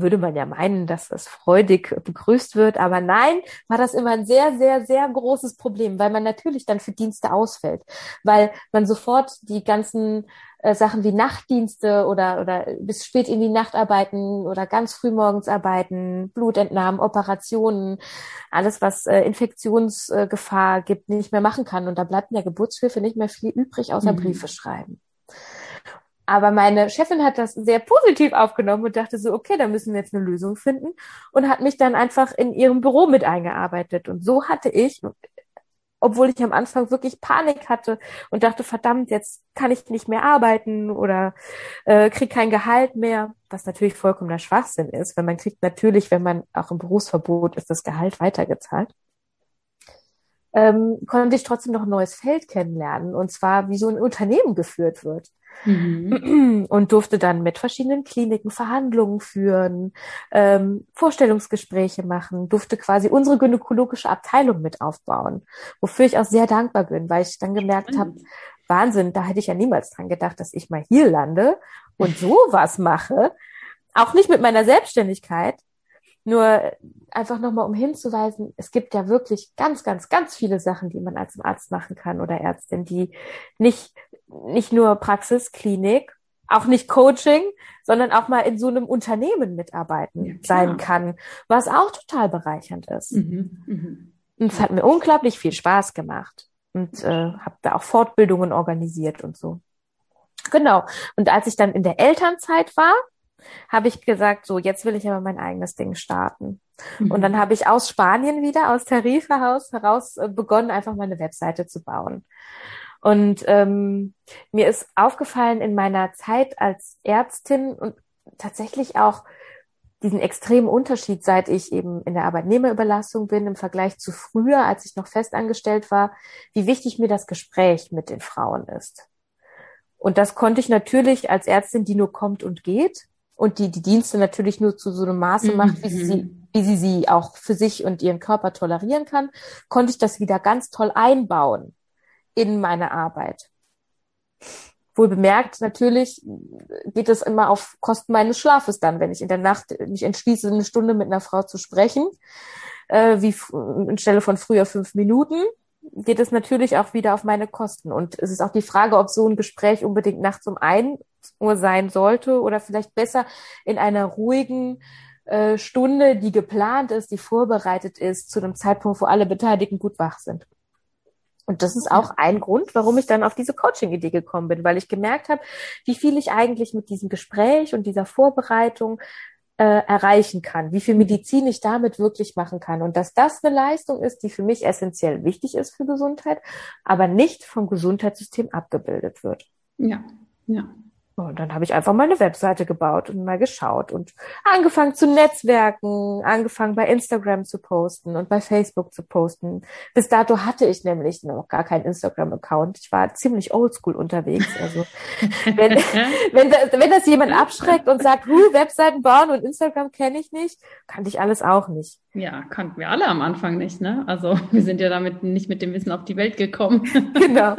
würde man ja meinen, dass das freudig begrüßt wird. Aber nein, war das immer ein sehr, sehr, sehr großes Problem, weil man natürlich dann für Dienste ausfällt, weil man sofort die ganzen äh, Sachen wie Nachtdienste oder, oder bis spät in die Nacht arbeiten oder ganz früh morgens arbeiten, Blutentnahmen, Operationen, alles, was äh, Infektionsgefahr äh, gibt, nicht mehr machen kann. Und da bleibt in der Geburtshilfe nicht mehr viel übrig, außer mhm. Briefe schreiben. Aber meine Chefin hat das sehr positiv aufgenommen und dachte so, okay, da müssen wir jetzt eine Lösung finden und hat mich dann einfach in ihrem Büro mit eingearbeitet. Und so hatte ich, obwohl ich am Anfang wirklich Panik hatte und dachte, verdammt, jetzt kann ich nicht mehr arbeiten oder äh, krieg kein Gehalt mehr, was natürlich vollkommener Schwachsinn ist, weil man kriegt natürlich, wenn man auch im Berufsverbot ist, das Gehalt weitergezahlt. Ähm, konnte ich trotzdem noch ein neues Feld kennenlernen und zwar, wie so ein Unternehmen geführt wird. Mhm. <clears throat> Und durfte dann mit verschiedenen Kliniken Verhandlungen führen, ähm, Vorstellungsgespräche machen, durfte quasi unsere gynäkologische Abteilung mit aufbauen, wofür ich auch sehr dankbar bin, weil ich dann gemerkt habe, Wahnsinn, da hätte ich ja niemals dran gedacht, dass ich mal hier lande und <laughs> sowas mache. Auch nicht mit meiner Selbstständigkeit, nur einfach nochmal, um hinzuweisen, es gibt ja wirklich ganz, ganz, ganz viele Sachen, die man als Arzt machen kann oder Ärztin, die nicht nicht nur Praxis, Klinik, auch nicht Coaching, sondern auch mal in so einem Unternehmen mitarbeiten ja, sein kann, was auch total bereichernd ist. Mhm, mhm. Und es hat mir unglaublich viel Spaß gemacht und äh, habe da auch Fortbildungen organisiert und so. Genau. Und als ich dann in der Elternzeit war, habe ich gesagt, so jetzt will ich aber mein eigenes Ding starten. Mhm. Und dann habe ich aus Spanien wieder, aus Tariferhaus heraus äh, begonnen, einfach meine Webseite zu bauen. Und ähm, mir ist aufgefallen in meiner Zeit als Ärztin und tatsächlich auch diesen extremen Unterschied, seit ich eben in der Arbeitnehmerüberlassung bin im Vergleich zu früher, als ich noch festangestellt war, wie wichtig mir das Gespräch mit den Frauen ist. Und das konnte ich natürlich als Ärztin, die nur kommt und geht und die die Dienste natürlich nur zu so einem Maße macht, wie sie, mhm. wie sie sie auch für sich und ihren Körper tolerieren kann, konnte ich das wieder ganz toll einbauen in meine Arbeit. Wohl bemerkt, natürlich geht es immer auf Kosten meines Schlafes dann, wenn ich in der Nacht mich entschließe, eine Stunde mit einer Frau zu sprechen, äh, wie anstelle von früher fünf Minuten, geht es natürlich auch wieder auf meine Kosten. Und es ist auch die Frage, ob so ein Gespräch unbedingt nachts um ein Uhr sein sollte oder vielleicht besser in einer ruhigen äh, Stunde, die geplant ist, die vorbereitet ist, zu einem Zeitpunkt, wo alle Beteiligten gut wach sind. Und das ist auch ein Grund, warum ich dann auf diese Coaching-Idee gekommen bin, weil ich gemerkt habe, wie viel ich eigentlich mit diesem Gespräch und dieser Vorbereitung äh, erreichen kann, wie viel Medizin ich damit wirklich machen kann und dass das eine Leistung ist, die für mich essentiell wichtig ist für Gesundheit, aber nicht vom Gesundheitssystem abgebildet wird. Ja, ja. Und dann habe ich einfach meine Webseite gebaut und mal geschaut und angefangen zu netzwerken, angefangen bei Instagram zu posten und bei Facebook zu posten. Bis dato hatte ich nämlich noch gar keinen Instagram-Account. Ich war ziemlich oldschool unterwegs. Also <laughs> wenn, wenn, wenn das jemand abschreckt und sagt, huh, Webseiten bauen und Instagram kenne ich nicht, kannte ich alles auch nicht. Ja, kannten wir alle am Anfang nicht, ne? Also wir sind ja damit nicht mit dem Wissen auf die Welt gekommen. genau.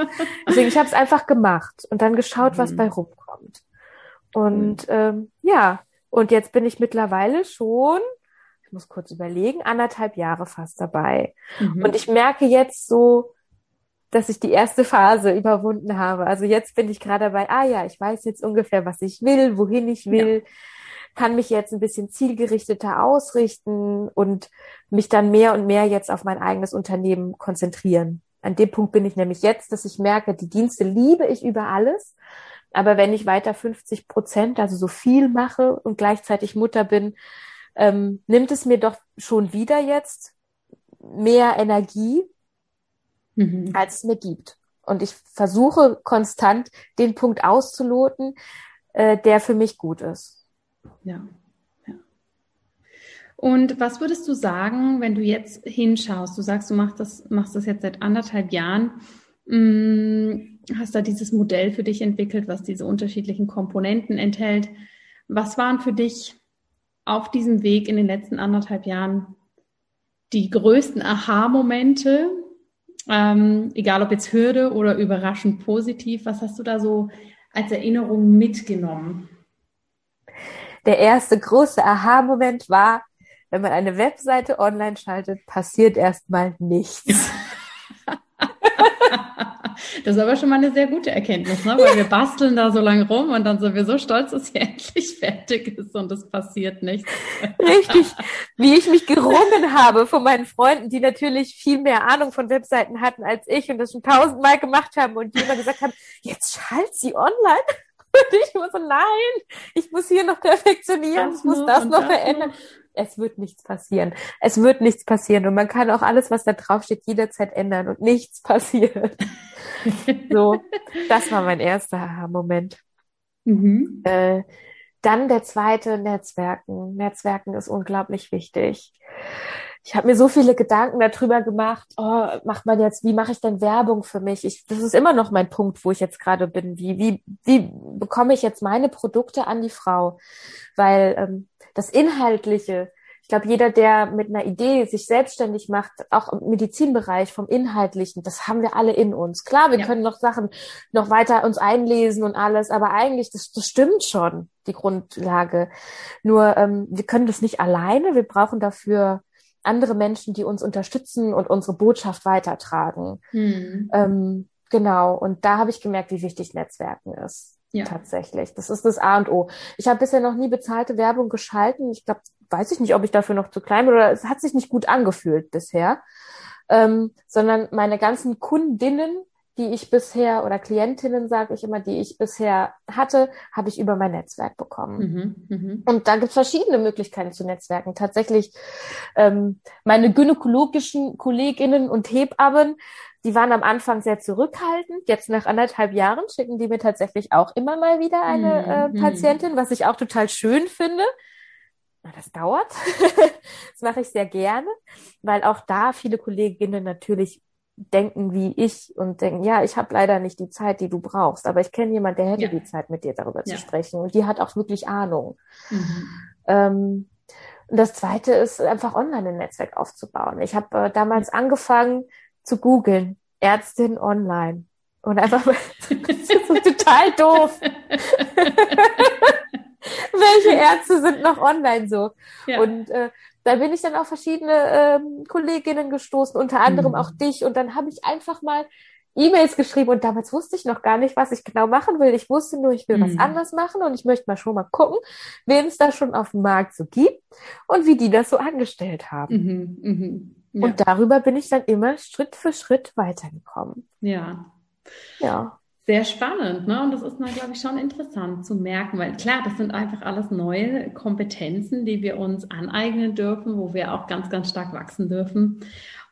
Deswegen, ich habe es einfach gemacht und dann geschaut, was mhm. bei rumkommt. Und mhm. ähm, ja, und jetzt bin ich mittlerweile schon, ich muss kurz überlegen, anderthalb Jahre fast dabei. Mhm. Und ich merke jetzt so, dass ich die erste Phase überwunden habe. Also jetzt bin ich gerade dabei, ah ja, ich weiß jetzt ungefähr, was ich will, wohin ich will. Ja kann mich jetzt ein bisschen zielgerichteter ausrichten und mich dann mehr und mehr jetzt auf mein eigenes Unternehmen konzentrieren. An dem Punkt bin ich nämlich jetzt, dass ich merke, die Dienste liebe ich über alles. Aber wenn ich weiter 50 Prozent, also so viel mache und gleichzeitig Mutter bin, ähm, nimmt es mir doch schon wieder jetzt mehr Energie, mhm. als es mir gibt. Und ich versuche konstant den Punkt auszuloten, äh, der für mich gut ist. Ja. ja. Und was würdest du sagen, wenn du jetzt hinschaust? Du sagst, du machst das, machst das jetzt seit anderthalb Jahren. Mm, hast da dieses Modell für dich entwickelt, was diese unterschiedlichen Komponenten enthält. Was waren für dich auf diesem Weg in den letzten anderthalb Jahren die größten Aha-Momente? Ähm, egal ob jetzt Hürde oder überraschend positiv, was hast du da so als Erinnerung mitgenommen? der erste große Aha-Moment war, wenn man eine Webseite online schaltet, passiert erstmal nichts. <laughs> Das ist aber schon mal eine sehr gute Erkenntnis, ne? weil wir basteln da so lange rum und dann sind wir so stolz, dass sie <laughs> endlich fertig ist und es passiert nichts. Richtig, wie ich mich gerungen <laughs> habe von meinen Freunden, die natürlich viel mehr Ahnung von Webseiten hatten als ich und das schon tausendmal gemacht haben und die immer gesagt haben, jetzt schalt sie online. <laughs> Und ich muss so, nein, ich muss hier noch perfektionieren, das ich muss das noch verändern. Noch. Es wird nichts passieren. Es wird nichts passieren. Und man kann auch alles, was da drauf steht, jederzeit ändern und nichts <laughs> passiert. so, das war mein erster Moment. Mhm. Äh, dann der zweite, Netzwerken. Netzwerken ist unglaublich wichtig ich habe mir so viele Gedanken darüber gemacht, oh, macht man jetzt, wie mache ich denn Werbung für mich? Ich, das ist immer noch mein Punkt, wo ich jetzt gerade bin. Wie, wie, wie bekomme ich jetzt meine Produkte an die Frau? Weil ähm, das Inhaltliche, ich glaube, jeder, der mit einer Idee sich selbstständig macht, auch im Medizinbereich vom Inhaltlichen, das haben wir alle in uns. Klar, wir ja. können noch Sachen noch weiter uns einlesen und alles, aber eigentlich, das, das stimmt schon, die Grundlage. Nur ähm, wir können das nicht alleine. Wir brauchen dafür andere Menschen, die uns unterstützen und unsere Botschaft weitertragen. Hm. Ähm, genau. Und da habe ich gemerkt, wie wichtig Netzwerken ist. Ja. Tatsächlich. Das ist das A und O. Ich habe bisher noch nie bezahlte Werbung geschalten. Ich glaube, weiß ich nicht, ob ich dafür noch zu klein bin oder es hat sich nicht gut angefühlt bisher. ähm, sondern meine ganzen Kundinnen, die ich bisher oder Klientinnen, sage ich immer, die ich bisher hatte, habe ich über mein Netzwerk bekommen. Mhm, mh. Und da gibt es verschiedene Möglichkeiten zu Netzwerken. Tatsächlich ähm, meine gynäkologischen Kolleginnen und Hebammen, die waren am Anfang sehr zurückhaltend. Jetzt nach anderthalb Jahren schicken die mir tatsächlich auch immer mal wieder eine mhm, äh, Patientin, was ich auch total schön finde. Das dauert. <laughs> das mache ich sehr gerne, weil auch da viele Kolleginnen natürlich denken wie ich und denken, ja, ich habe leider nicht die Zeit, die du brauchst, aber ich kenne jemanden, der hätte ja. die Zeit, mit dir darüber ja. zu sprechen und die hat auch wirklich Ahnung. Mhm. Ähm, und das Zweite ist einfach online ein Netzwerk aufzubauen. Ich habe äh, damals angefangen zu googeln, Ärztin online und einfach <laughs> total doof. <laughs> Welche Ärzte sind noch online so? Ja. Und äh, da bin ich dann auf verschiedene ähm, Kolleginnen gestoßen, unter anderem mhm. auch dich. Und dann habe ich einfach mal E-Mails geschrieben und damals wusste ich noch gar nicht, was ich genau machen will. Ich wusste nur, ich will mhm. was anderes machen und ich möchte mal schon mal gucken, wen es da schon auf dem Markt so gibt und wie die das so angestellt haben. Mhm. Mhm. Ja. Und darüber bin ich dann immer Schritt für Schritt weitergekommen. Ja. Ja sehr spannend, ne? Und das ist mal, glaube ich, schon interessant zu merken, weil klar, das sind einfach alles neue Kompetenzen, die wir uns aneignen dürfen, wo wir auch ganz, ganz stark wachsen dürfen.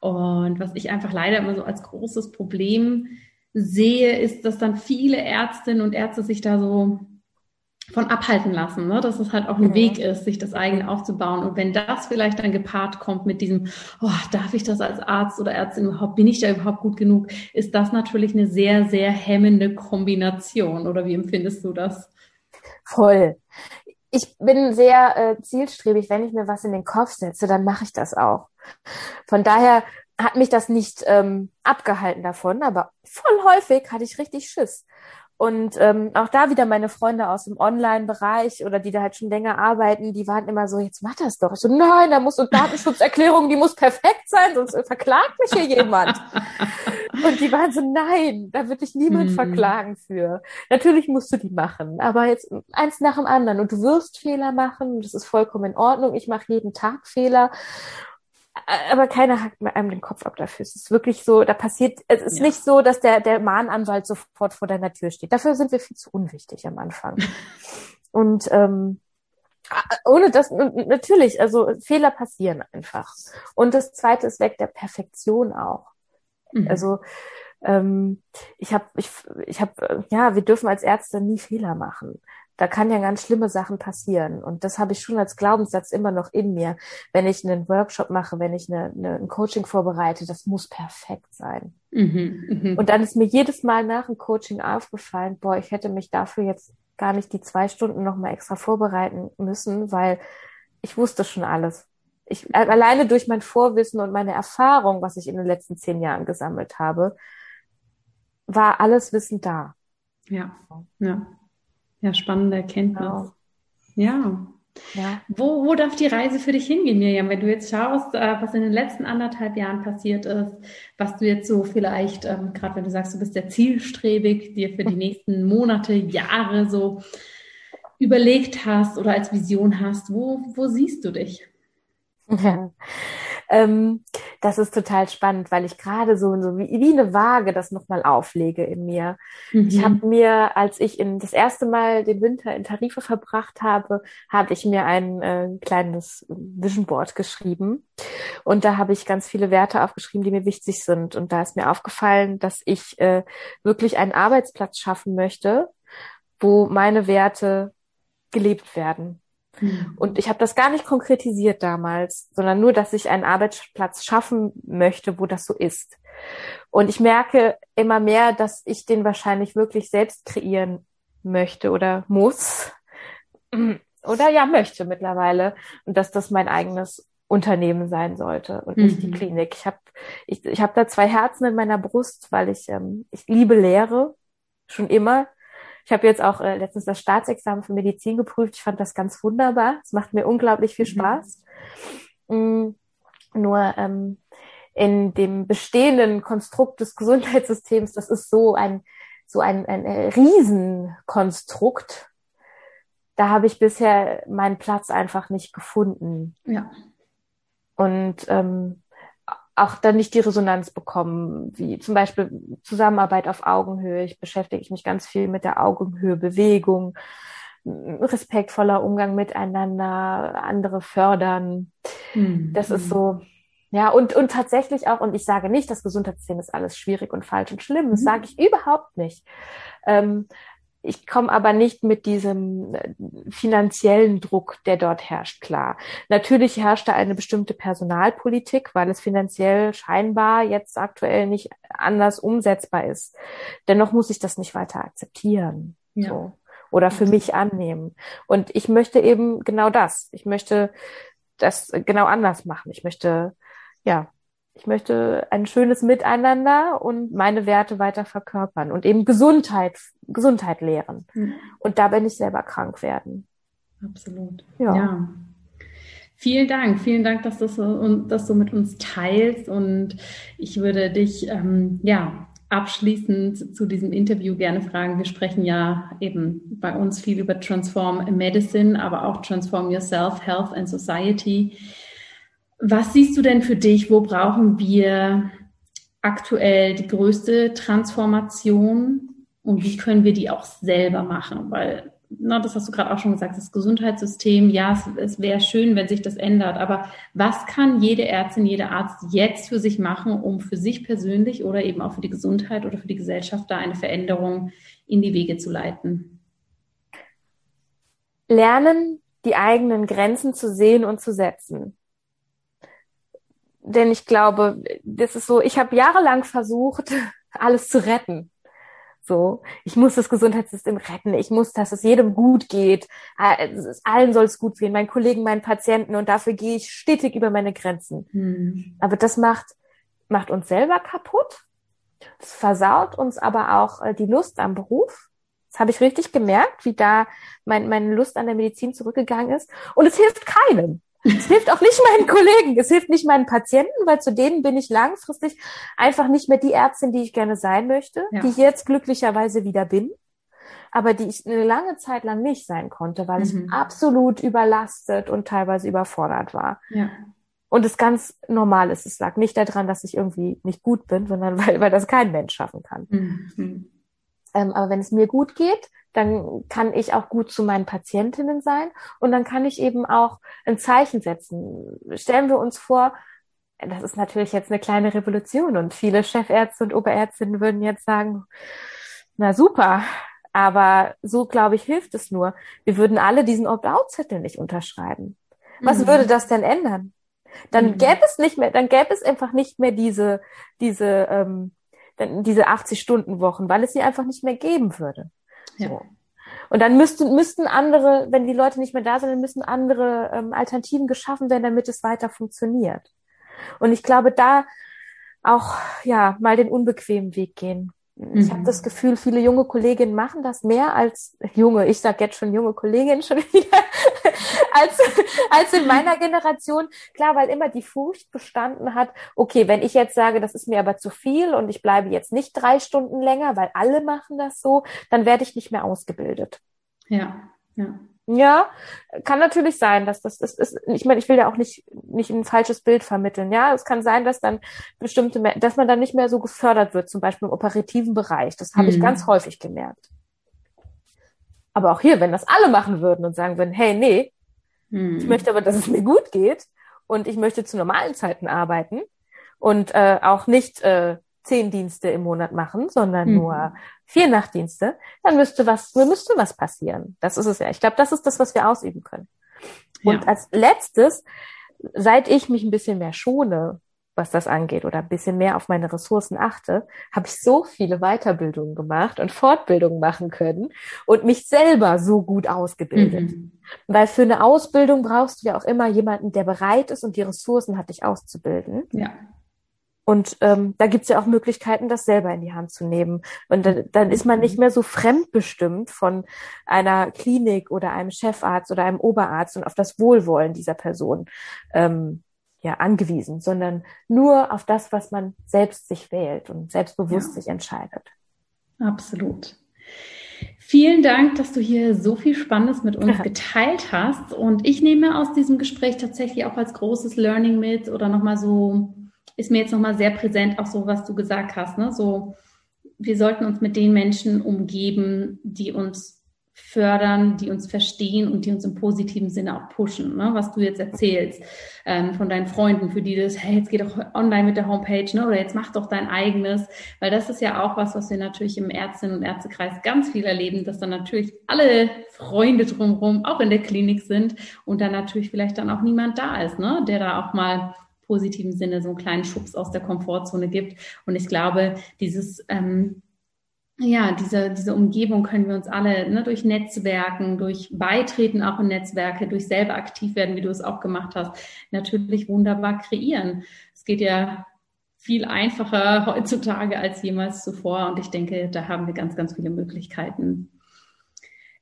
Und was ich einfach leider immer so als großes Problem sehe, ist, dass dann viele Ärztinnen und Ärzte sich da so von abhalten lassen, ne? dass es halt auch ein mhm. Weg ist, sich das eigene aufzubauen. Und wenn das vielleicht dann gepaart kommt mit diesem, oh, darf ich das als Arzt oder Ärztin überhaupt, bin ich da überhaupt gut genug, ist das natürlich eine sehr, sehr hemmende Kombination. Oder wie empfindest du das? Voll. Ich bin sehr äh, zielstrebig. Wenn ich mir was in den Kopf setze, dann mache ich das auch. Von daher hat mich das nicht ähm, abgehalten davon, aber voll häufig hatte ich richtig Schiss. Und ähm, auch da wieder meine Freunde aus dem Online-Bereich oder die da halt schon länger arbeiten, die waren immer so, jetzt mach das doch. Ich so, nein, da muss so Datenschutzerklärung, die muss perfekt sein, sonst verklagt mich hier jemand. <laughs> Und die waren so, nein, da wird dich niemand hm. verklagen für. Natürlich musst du die machen, aber jetzt eins nach dem anderen. Und du wirst Fehler machen, das ist vollkommen in Ordnung. Ich mache jeden Tag Fehler aber keiner hackt mir einem den Kopf ab dafür. Es ist wirklich so, da passiert, es ist ja. nicht so, dass der, der Mahnanwalt sofort vor deiner Tür steht. Dafür sind wir viel zu unwichtig am Anfang. <laughs> Und ähm, ohne das, natürlich, also Fehler passieren einfach. Und das zweite ist weg der Perfektion auch. Mhm. Also ähm, ich habe, ich, ich habe, ja, wir dürfen als Ärzte nie Fehler machen da kann ja ganz schlimme Sachen passieren. Und das habe ich schon als Glaubenssatz immer noch in mir. Wenn ich einen Workshop mache, wenn ich eine, eine, ein Coaching vorbereite, das muss perfekt sein. Mhm, mh. Und dann ist mir jedes Mal nach dem Coaching aufgefallen, boah, ich hätte mich dafür jetzt gar nicht die zwei Stunden nochmal extra vorbereiten müssen, weil ich wusste schon alles. Ich, alleine durch mein Vorwissen und meine Erfahrung, was ich in den letzten zehn Jahren gesammelt habe, war alles Wissen da. Ja, ja. Ja, spannende Erkenntnis. Genau. Ja. Ja. Wo, wo darf die Reise für dich hingehen, Miriam, wenn du jetzt schaust, äh, was in den letzten anderthalb Jahren passiert ist, was du jetzt so vielleicht, ähm, gerade wenn du sagst, du bist sehr zielstrebig, dir für die <laughs> nächsten Monate, Jahre so überlegt hast oder als Vision hast, wo, wo siehst du dich? Ja. <laughs> Ähm, das ist total spannend, weil ich gerade so, so wie, wie eine Waage das nochmal auflege in mir. Mhm. Ich habe mir, als ich in das erste Mal den Winter in Tarife verbracht habe, habe ich mir ein äh, kleines Vision Board geschrieben. Und da habe ich ganz viele Werte aufgeschrieben, die mir wichtig sind. Und da ist mir aufgefallen, dass ich äh, wirklich einen Arbeitsplatz schaffen möchte, wo meine Werte gelebt werden. Mhm. Und ich habe das gar nicht konkretisiert damals, sondern nur, dass ich einen Arbeitsplatz schaffen möchte, wo das so ist. Und ich merke immer mehr, dass ich den wahrscheinlich wirklich selbst kreieren möchte oder muss. Oder ja, möchte mittlerweile. Und dass das mein eigenes Unternehmen sein sollte und nicht mhm. die Klinik. Ich habe ich, ich hab da zwei Herzen in meiner Brust, weil ich, ähm, ich liebe Lehre schon immer. Ich habe jetzt auch äh, letztens das Staatsexamen für Medizin geprüft. Ich fand das ganz wunderbar. Es macht mir unglaublich viel mhm. Spaß. Mhm. Nur ähm, in dem bestehenden Konstrukt des Gesundheitssystems, das ist so ein so ein, ein äh, Riesenkonstrukt. Da habe ich bisher meinen Platz einfach nicht gefunden. Ja. Und ähm, auch dann nicht die Resonanz bekommen, wie zum Beispiel Zusammenarbeit auf Augenhöhe. Ich beschäftige mich ganz viel mit der Augenhöhe-Bewegung, respektvoller Umgang miteinander, andere fördern. Mhm. Das ist so, ja, und, und tatsächlich auch, und ich sage nicht, das Gesundheitssystem ist alles schwierig und falsch und schlimm, das mhm. sage ich überhaupt nicht. Ähm, ich komme aber nicht mit diesem äh, finanziellen Druck, der dort herrscht, klar. Natürlich herrscht da eine bestimmte Personalpolitik, weil es finanziell scheinbar jetzt aktuell nicht anders umsetzbar ist. Dennoch muss ich das nicht weiter akzeptieren. Ja. So. Oder für mich annehmen. Und ich möchte eben genau das. Ich möchte das genau anders machen. Ich möchte, ja, ich möchte ein schönes Miteinander und meine Werte weiter verkörpern und eben Gesundheit, Gesundheit lehren. Mhm. Und da bin ich selber krank werden. Absolut. Ja. ja. Vielen Dank, vielen Dank, dass du so, dass du mit uns teilst und ich würde dich ähm, ja abschließend zu diesem Interview gerne fragen. Wir sprechen ja eben bei uns viel über Transform Medicine, aber auch Transform Yourself, Health and Society. Was siehst du denn für dich? Wo brauchen wir aktuell die größte Transformation und wie können wir die auch selber machen? Weil, na, das hast du gerade auch schon gesagt, das Gesundheitssystem, ja, es, es wäre schön, wenn sich das ändert, aber was kann jede Ärztin, jeder Arzt jetzt für sich machen, um für sich persönlich oder eben auch für die Gesundheit oder für die Gesellschaft da eine Veränderung in die Wege zu leiten? Lernen, die eigenen Grenzen zu sehen und zu setzen denn ich glaube, das ist so, ich habe jahrelang versucht, <laughs> alles zu retten. So, ich muss das Gesundheitssystem retten. Ich muss, dass es jedem gut geht. Allen soll es gut gehen, meinen Kollegen, meinen Patienten. Und dafür gehe ich stetig über meine Grenzen. Hm. Aber das macht, macht uns selber kaputt. Das versaut uns aber auch äh, die Lust am Beruf. Das habe ich richtig gemerkt, wie da mein, meine Lust an der Medizin zurückgegangen ist. Und es hilft keinem. Es hilft auch nicht meinen Kollegen, es hilft nicht meinen Patienten, weil zu denen bin ich langfristig einfach nicht mehr die Ärztin, die ich gerne sein möchte, ja. die ich jetzt glücklicherweise wieder bin, aber die ich eine lange Zeit lang nicht sein konnte, weil mhm. ich absolut überlastet und teilweise überfordert war. Ja. Und es ganz normal ist. Es lag nicht daran, dass ich irgendwie nicht gut bin, sondern <laughs> weil, weil das kein Mensch schaffen kann. Mhm. Ähm, aber wenn es mir gut geht, dann kann ich auch gut zu meinen Patientinnen sein und dann kann ich eben auch ein Zeichen setzen. Stellen wir uns vor, das ist natürlich jetzt eine kleine Revolution und viele Chefärzte und Oberärztinnen würden jetzt sagen, na super, aber so glaube ich hilft es nur. Wir würden alle diesen Opt-out-Zettel nicht unterschreiben. Was mhm. würde das denn ändern? Dann mhm. gäbe es nicht mehr, dann gäbe es einfach nicht mehr diese, diese, ähm, diese 80-Stunden-Wochen, weil es sie einfach nicht mehr geben würde. Ja. So. Und dann müssten, müssten andere, wenn die Leute nicht mehr da sind, dann müssen andere ähm, Alternativen geschaffen werden, damit es weiter funktioniert. Und ich glaube, da auch ja mal den unbequemen Weg gehen. Ich mhm. habe das Gefühl, viele junge Kolleginnen machen das mehr als junge, ich sag jetzt schon junge Kolleginnen schon <laughs> wieder, als, als in meiner Generation. Klar, weil immer die Furcht bestanden hat, okay, wenn ich jetzt sage, das ist mir aber zu viel und ich bleibe jetzt nicht drei Stunden länger, weil alle machen das so, dann werde ich nicht mehr ausgebildet. Ja, ja. Ja, kann natürlich sein, dass das, das ist, ich meine, ich will ja auch nicht, nicht ein falsches Bild vermitteln. Ja, es kann sein, dass dann bestimmte, dass man dann nicht mehr so gefördert wird, zum Beispiel im operativen Bereich. Das habe mhm. ich ganz häufig gemerkt. Aber auch hier, wenn das alle machen würden und sagen würden, hey, nee, mhm. ich möchte aber, dass es mir gut geht und ich möchte zu normalen Zeiten arbeiten und äh, auch nicht äh, zehn Dienste im Monat machen, sondern mhm. nur vier Nachtdienste, dann müsste was, müsste was passieren. Das ist es ja. Ich glaube, das ist das, was wir ausüben können. Und ja. als letztes, seit ich mich ein bisschen mehr schone, was das angeht, oder ein bisschen mehr auf meine Ressourcen achte, habe ich so viele Weiterbildungen gemacht und Fortbildungen machen können und mich selber so gut ausgebildet. Mhm. Weil für eine Ausbildung brauchst du ja auch immer jemanden, der bereit ist und die Ressourcen hat, dich auszubilden. Ja. Und ähm, da gibt's ja auch Möglichkeiten, das selber in die Hand zu nehmen. Und dann, dann ist man nicht mehr so fremdbestimmt von einer Klinik oder einem Chefarzt oder einem Oberarzt und auf das Wohlwollen dieser Person ähm, ja angewiesen, sondern nur auf das, was man selbst sich wählt und selbstbewusst ja. sich entscheidet. Absolut. Vielen Dank, dass du hier so viel Spannendes mit uns <laughs> geteilt hast. Und ich nehme aus diesem Gespräch tatsächlich auch als großes Learning mit oder nochmal so ist mir jetzt nochmal sehr präsent, auch so, was du gesagt hast, ne? So, wir sollten uns mit den Menschen umgeben, die uns fördern, die uns verstehen und die uns im positiven Sinne auch pushen, ne? was du jetzt erzählst ähm, von deinen Freunden, für die das, hey, jetzt geh doch online mit der Homepage, ne? oder jetzt mach doch dein eigenes, weil das ist ja auch was, was wir natürlich im Ärztinnen- und Ärztekreis ganz viel erleben, dass dann natürlich alle Freunde drumherum auch in der Klinik sind und dann natürlich vielleicht dann auch niemand da ist, ne? der da auch mal positiven Sinne so einen kleinen Schubs aus der Komfortzone gibt. Und ich glaube, dieses ähm, ja, diese, diese Umgebung können wir uns alle ne, durch Netzwerken, durch Beitreten auch in Netzwerke, durch selber aktiv werden, wie du es auch gemacht hast, natürlich wunderbar kreieren. Es geht ja viel einfacher <laughs> heutzutage als jemals zuvor und ich denke, da haben wir ganz, ganz viele Möglichkeiten.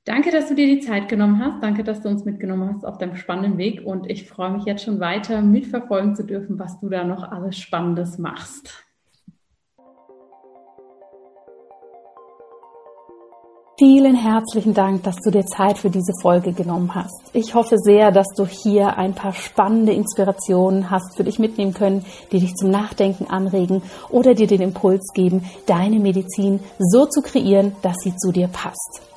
Danke, dass du dir die Zeit genommen hast. Danke, dass du uns mitgenommen hast auf deinem spannenden Weg und ich freue mich jetzt schon weiter mitverfolgen zu dürfen, was du da noch alles Spannendes machst. Vielen herzlichen Dank, dass du dir Zeit für diese Folge genommen hast. Ich hoffe sehr, dass du hier ein paar spannende Inspirationen hast für dich mitnehmen können, die dich zum Nachdenken anregen oder dir den Impuls geben, deine Medizin so zu kreieren, dass sie zu dir passt.